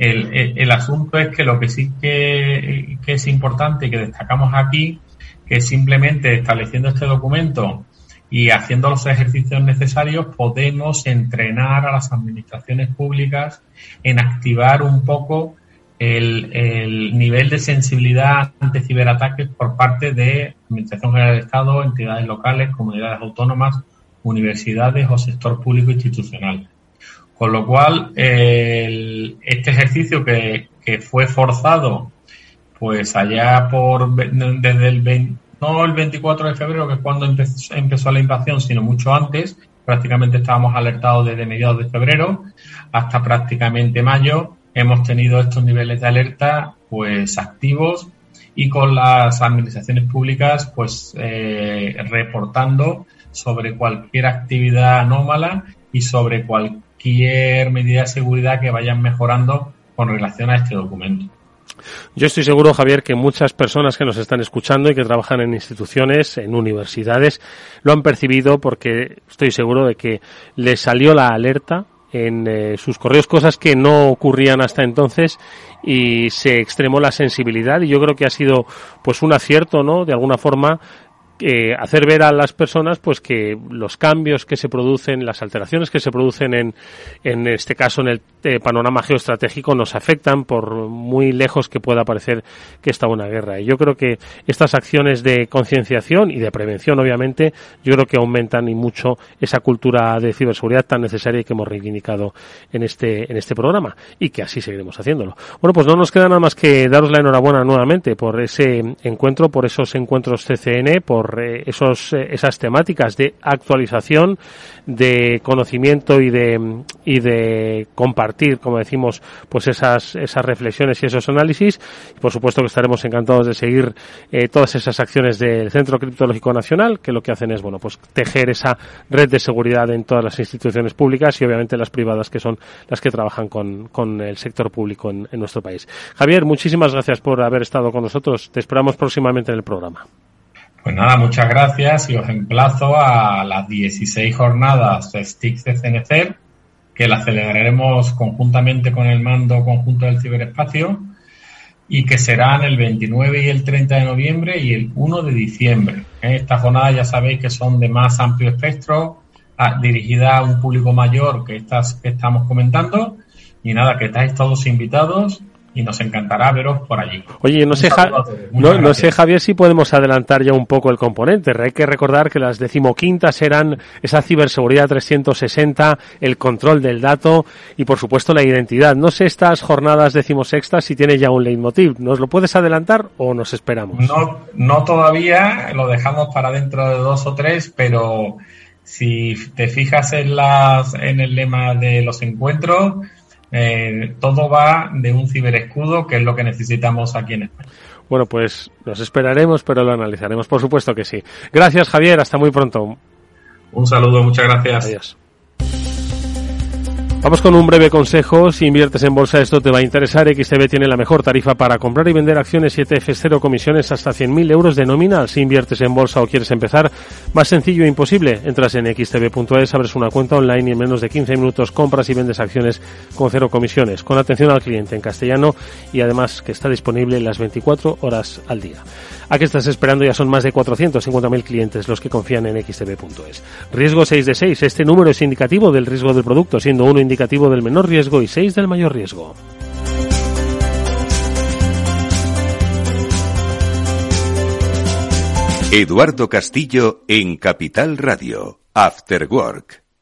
El, asunto es que lo que sí que, es importante y que destacamos aquí, que simplemente estableciendo este documento y haciendo los ejercicios necesarios podemos entrenar a las administraciones públicas en activar un poco el, nivel de sensibilidad ante ciberataques por parte de Administración General del Estado, entidades locales, comunidades autónomas, universidades o sector público institucional. Con lo cual, este ejercicio que, que, fue forzado, pues allá por desde el 20, no el 24 de febrero, que es cuando empezó, la invasión, sino mucho antes. Prácticamente estábamos alertados desde mediados de febrero hasta prácticamente mayo. Hemos tenido estos niveles de alerta pues activos y con las administraciones públicas pues eh, reportando sobre cualquier actividad anómala y sobre cualquier medida de seguridad que vayan mejorando con relación a este documento. Yo estoy seguro, Javier, que muchas personas que nos están escuchando y que trabajan en instituciones, en universidades, lo han percibido porque estoy seguro de que les salió la alerta en eh, sus correos, cosas que no ocurrían hasta entonces y se extremó la sensibilidad y yo creo que ha sido pues un acierto, ¿no? De alguna forma eh, hacer ver a las personas pues que los cambios que se producen, las alteraciones que se producen en, en este caso en el eh, panorama geoestratégico nos afectan por muy lejos que pueda parecer que está una guerra. Y yo creo que estas acciones de concienciación y de prevención, obviamente, yo creo que aumentan y mucho esa cultura de ciberseguridad tan necesaria que hemos reivindicado en este, en este programa y que así seguiremos haciéndolo. Bueno, pues no nos queda nada más que daros la enhorabuena nuevamente por ese encuentro, por esos encuentros CCN, por esos, eh, esas temáticas de actualización, de conocimiento y de, y de compartir, como decimos, pues esas, esas reflexiones y esos análisis. Y por supuesto que estaremos encantados de seguir eh, todas esas acciones del Centro Criptológico Nacional, que lo que hacen es, bueno, pues tejer esa red de seguridad en todas las instituciones públicas y obviamente las privadas que son las que trabajan con, con el sector público en nuestro país. Javier, muchísimas gracias por haber estado con nosotros. Te esperamos próximamente en el programa. Pues nada, muchas gracias y os emplazo a las 16 jornadas de STIC de CNC, que las celebraremos conjuntamente con el mando conjunto del ciberespacio y que serán el 29 y el 30 de noviembre y el 1 de diciembre. Estas jornadas ya sabéis que son de más amplio espectro, dirigidas a un público mayor que estas que estamos comentando. Y nada, que estáis todos invitados y nos encantará veros por allí. Oye, no sé, no, sé, Javier, si podemos adelantar ya un poco el componente. Hay que recordar que las decimoquintas eran esa ciberseguridad 360, el control del dato y, por supuesto, la identidad. No sé estas jornadas decimosextas si tiene ya un leitmotiv. ¿Nos lo puedes adelantar o nos esperamos? No, no todavía, lo dejamos para dentro de dos o tres, pero si te fijas en, las, en el lema de los encuentros, eh, todo va de un ciberescudo, que es lo que necesitamos aquí en España. Bueno, pues nos esperaremos, pero lo analizaremos, por supuesto que sí. Gracias, Javier. Hasta muy pronto. Un saludo, muchas gracias. Adiós. Vamos con un breve consejo. Si inviertes en bolsa, esto te va a interesar. XTB tiene la mejor tarifa para comprar y vender acciones 7F, cero comisiones hasta 100.000 euros de nominal. Si inviertes en bolsa o quieres empezar, más sencillo e imposible. Entras en xtb.es, abres una cuenta online y en menos de 15 minutos compras y vendes acciones con cero comisiones, con atención al cliente en castellano y además que está disponible las 24 horas al día. ¿A qué estás esperando? Ya son más de 450.000 clientes los que confían en xtb.es. Riesgo 6 de 6. Este número es indicativo del riesgo del producto, siendo uno indicativo del menor riesgo y 6 del mayor riesgo. Eduardo Castillo en Capital Radio. After Work.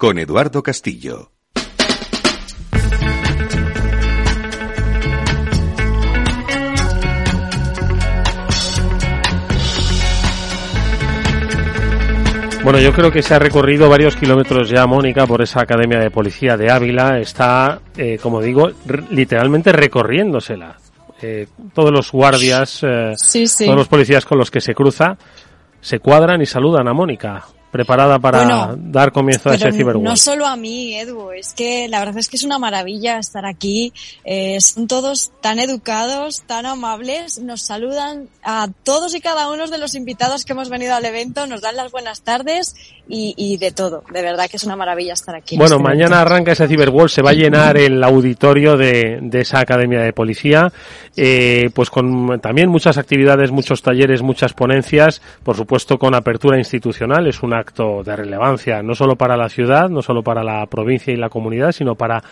con Eduardo Castillo. Bueno, yo creo que se ha recorrido varios kilómetros ya, Mónica, por esa Academia de Policía de Ávila. Está, eh, como digo, literalmente recorriéndosela. Eh, todos los guardias, eh, todos los policías con los que se cruza, se cuadran y saludan a Mónica preparada para dar comienzo a ese Cyberwall. No solo a mí, Edu, es que la verdad es que es una maravilla estar aquí. Eh, son todos tan educados, tan amables, nos saludan a todos y cada uno de los invitados que hemos venido al evento, nos dan las buenas tardes y, de todo. De verdad que es una maravilla estar aquí. Bueno, este mañana arranca ese Cyberwall, se va a llenar el auditorio de, de esa academia de policía, eh, pues con también muchas actividades, muchos talleres, muchas ponencias, por supuesto con apertura institucional. Es una acto de relevancia, no solo para la ciudad, no solo para la provincia y la comunidad, sino para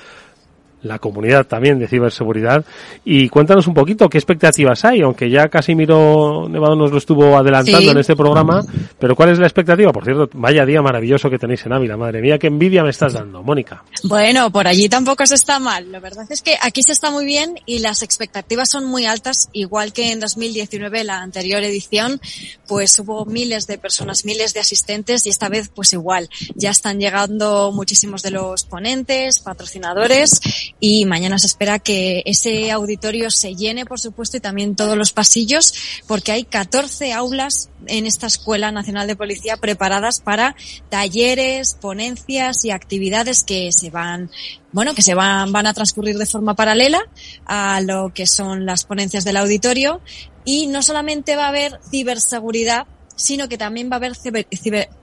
la comunidad también de ciberseguridad. Y cuéntanos un poquito qué expectativas hay, aunque ya Casimiro Nevado nos lo estuvo adelantando en este programa, pero ¿cuál es la expectativa? Por cierto, vaya día maravilloso que tenéis en Ávila, madre mía, qué envidia me estás dando, Mónica. Bueno, por allí tampoco se está mal. La verdad es que aquí se está muy bien y las expectativas son muy altas, igual que en 2019, la anterior edición, pues hubo miles de personas, miles de asistentes y esta vez pues igual. Ya están llegando muchísimos de los ponentes, patrocinadores y mañana se espera que ese auditorio se llene, por supuesto, y también todos los pasillos, porque hay 14 aulas en esta Escuela Nacional de Policía preparadas para talleres, ponencias y actividades que se van bueno, que se van, van a transcurrir de forma paralela a lo que son las ponencias del auditorio y no solamente va a haber ciberseguridad, sino que también va a haber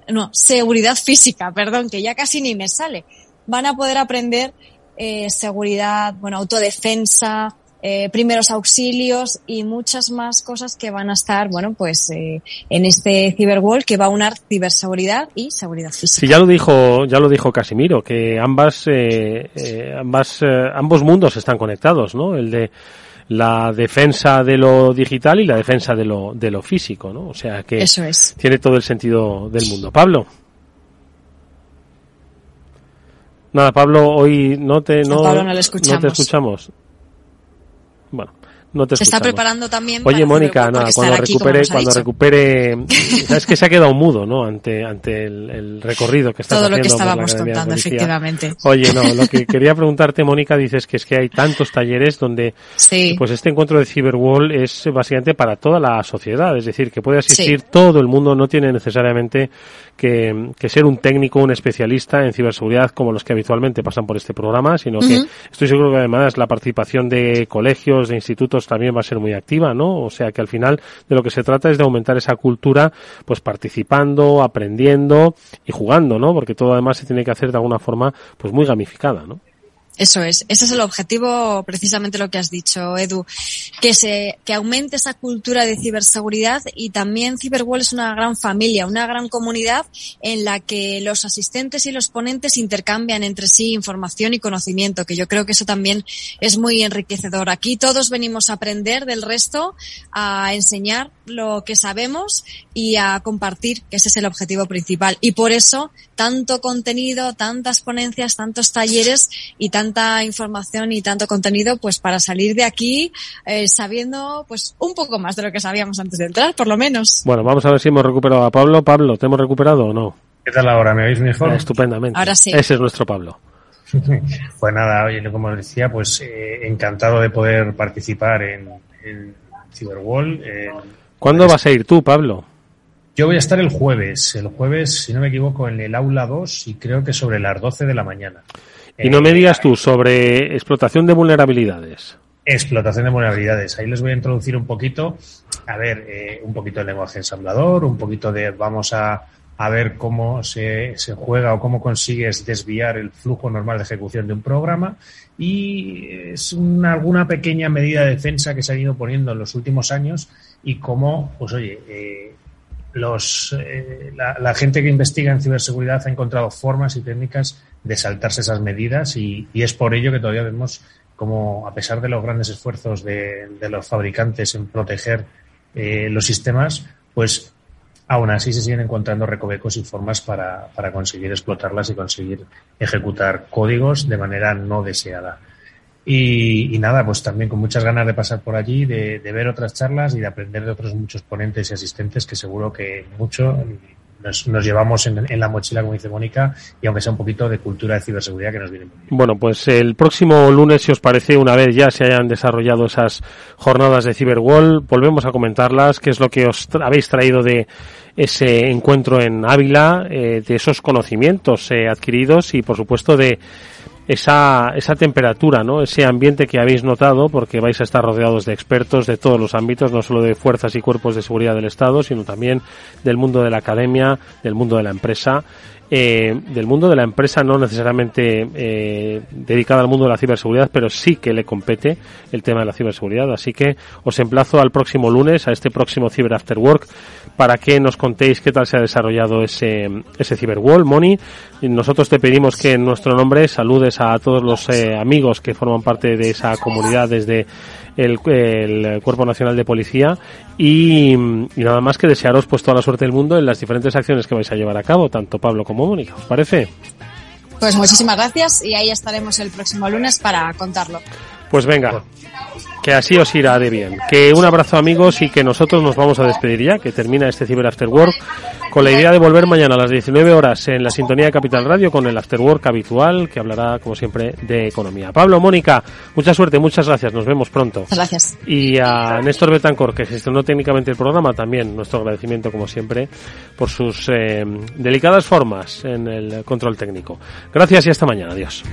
no, seguridad física, perdón, que ya casi ni me sale. Van a poder aprender eh, seguridad, bueno, autodefensa, eh, primeros auxilios y muchas más cosas que van a estar, bueno, pues eh, en este Cyberwall que va a unir ciberseguridad y seguridad física. Sí, ya lo dijo, ya lo dijo Casimiro, que ambas, eh, eh ambas, eh, ambos mundos están conectados, ¿no? El de la defensa de lo digital y la defensa de lo, de lo físico, ¿no? O sea que Eso es. tiene todo el sentido del mundo. Pablo. Nada, Pablo, hoy no te, no, Pablo no, le escuchamos. no te escuchamos. Bueno, no te se está preparando también. Oye, Mónica, nada, cuando recupere, cuando recupere, <laughs> sabes que se ha quedado mudo, ¿no? Ante, ante el, el recorrido que está Todo haciendo lo que estábamos contando, efectivamente. Oye, no, lo que <laughs> quería preguntarte, Mónica, dices que es que hay tantos talleres donde, sí. pues este encuentro de Cyberwall es básicamente para toda la sociedad, es decir, que puede asistir sí. todo el mundo, no tiene necesariamente que, que, ser un técnico, un especialista en ciberseguridad como los que habitualmente pasan por este programa, sino uh -huh. que estoy seguro que además la participación de colegios, de institutos también va a ser muy activa, ¿no? O sea que al final de lo que se trata es de aumentar esa cultura, pues participando, aprendiendo y jugando, ¿no? Porque todo además se tiene que hacer de alguna forma, pues muy gamificada, ¿no? Eso es, ese es el objetivo, precisamente lo que has dicho, Edu, que se, que aumente esa cultura de ciberseguridad y también Cyberwall es una gran familia, una gran comunidad en la que los asistentes y los ponentes intercambian entre sí información y conocimiento, que yo creo que eso también es muy enriquecedor. Aquí todos venimos a aprender del resto, a enseñar lo que sabemos y a compartir, que ese es el objetivo principal. Y por eso, tanto contenido, tantas ponencias, tantos talleres y tanta información y tanto contenido pues para salir de aquí eh, sabiendo pues un poco más de lo que sabíamos antes de entrar, por lo menos. Bueno, vamos a ver si hemos recuperado a Pablo. Pablo, ¿te hemos recuperado o no? ¿Qué tal ahora? ¿Me oís mejor? Eh, estupendamente. Ahora sí. Ese es nuestro Pablo. <laughs> pues nada, oye, como os decía, pues eh, encantado de poder participar en, en Cyberwall. En... ¿Cuándo vas a ir tú, Pablo? Yo voy a estar el jueves, el jueves, si no me equivoco, en el aula 2 y creo que sobre las 12 de la mañana. Y no me digas tú sobre explotación de vulnerabilidades. Explotación de vulnerabilidades. Ahí les voy a introducir un poquito, a ver, eh, un poquito de lenguaje ensamblador, un poquito de, vamos a, a ver cómo se, se, juega o cómo consigues desviar el flujo normal de ejecución de un programa y es una, alguna pequeña medida de defensa que se ha ido poniendo en los últimos años y cómo, pues oye, eh, los, eh, la, la, gente que investiga en ciberseguridad ha encontrado formas y técnicas de saltarse esas medidas y, y es por ello que todavía vemos como, a pesar de los grandes esfuerzos de, de los fabricantes en proteger eh, los sistemas, pues aún así se siguen encontrando recovecos y formas para, para conseguir explotarlas y conseguir ejecutar códigos de manera no deseada. Y, y, nada, pues también con muchas ganas de pasar por allí, de, de, ver otras charlas y de aprender de otros muchos ponentes y asistentes que seguro que mucho nos, nos llevamos en, en, la mochila, como dice Mónica, y aunque sea un poquito de cultura de ciberseguridad que nos viene muy bien. Bueno, pues el próximo lunes, si os parece, una vez ya se hayan desarrollado esas jornadas de Cyberwall, volvemos a comentarlas, qué es lo que os habéis traído de ese encuentro en Ávila, eh, de esos conocimientos eh, adquiridos y, por supuesto, de esa, esa temperatura, ¿no? Ese ambiente que habéis notado, porque vais a estar rodeados de expertos de todos los ámbitos, no solo de fuerzas y cuerpos de seguridad del Estado, sino también del mundo de la academia, del mundo de la empresa, eh, del mundo de la empresa no necesariamente eh, dedicada al mundo de la ciberseguridad, pero sí que le compete el tema de la ciberseguridad. Así que os emplazo al próximo lunes, a este próximo Cyber After Work, para que nos contéis qué tal se ha desarrollado ese, ese Cyberwall, Moni. Nosotros te pedimos que en nuestro nombre saludes a todos los eh, amigos que forman parte de esa comunidad desde el, el, Cuerpo Nacional de Policía y, y, nada más que desearos pues toda la suerte del mundo en las diferentes acciones que vais a llevar a cabo, tanto Pablo como Mónica, ¿os parece? Pues muchísimas gracias y ahí estaremos el próximo lunes para contarlo. Pues venga, que así os irá de bien. Que un abrazo amigos y que nosotros nos vamos a despedir ya, que termina este Cyber After Work con la idea de volver mañana a las 19 horas en la sintonía de Capital Radio con el After Work habitual que hablará como siempre de economía. Pablo, Mónica, mucha suerte, muchas gracias, nos vemos pronto. Gracias. Y a Néstor Betancor que gestionó técnicamente el programa también nuestro agradecimiento como siempre por sus eh, delicadas formas en el control técnico. Gracias y hasta mañana. Adiós.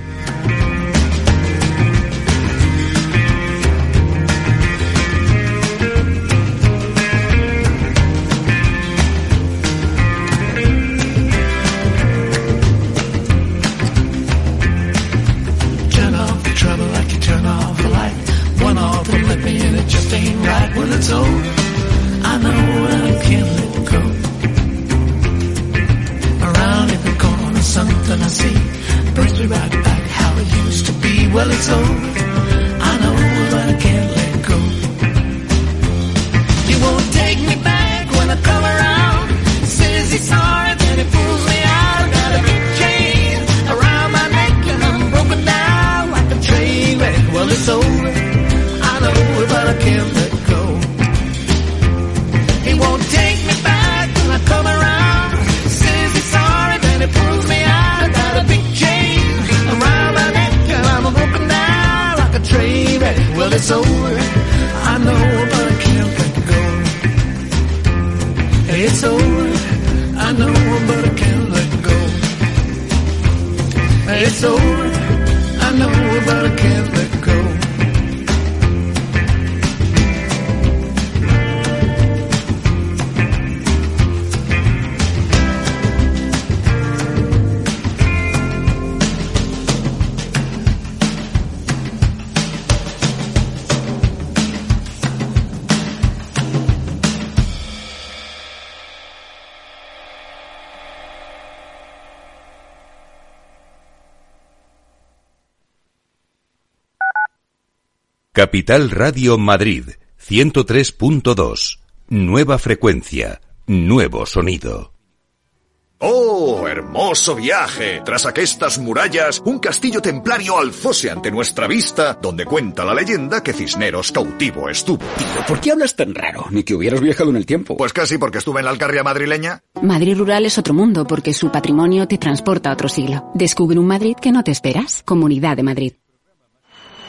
It's over. I know, but I can't let go. It's over. Capital Radio Madrid 103.2. Nueva frecuencia, nuevo sonido. ¡Oh, hermoso viaje! Tras aquestas murallas, un castillo templario alzóse ante nuestra vista, donde cuenta la leyenda que Cisneros cautivo estuvo. Tío, ¿por qué hablas tan raro? Ni que hubieras viajado en el tiempo. Pues casi porque estuve en la Alcarria madrileña. Madrid rural es otro mundo, porque su patrimonio te transporta a otro siglo. Descubre un Madrid que no te esperas. Comunidad de Madrid.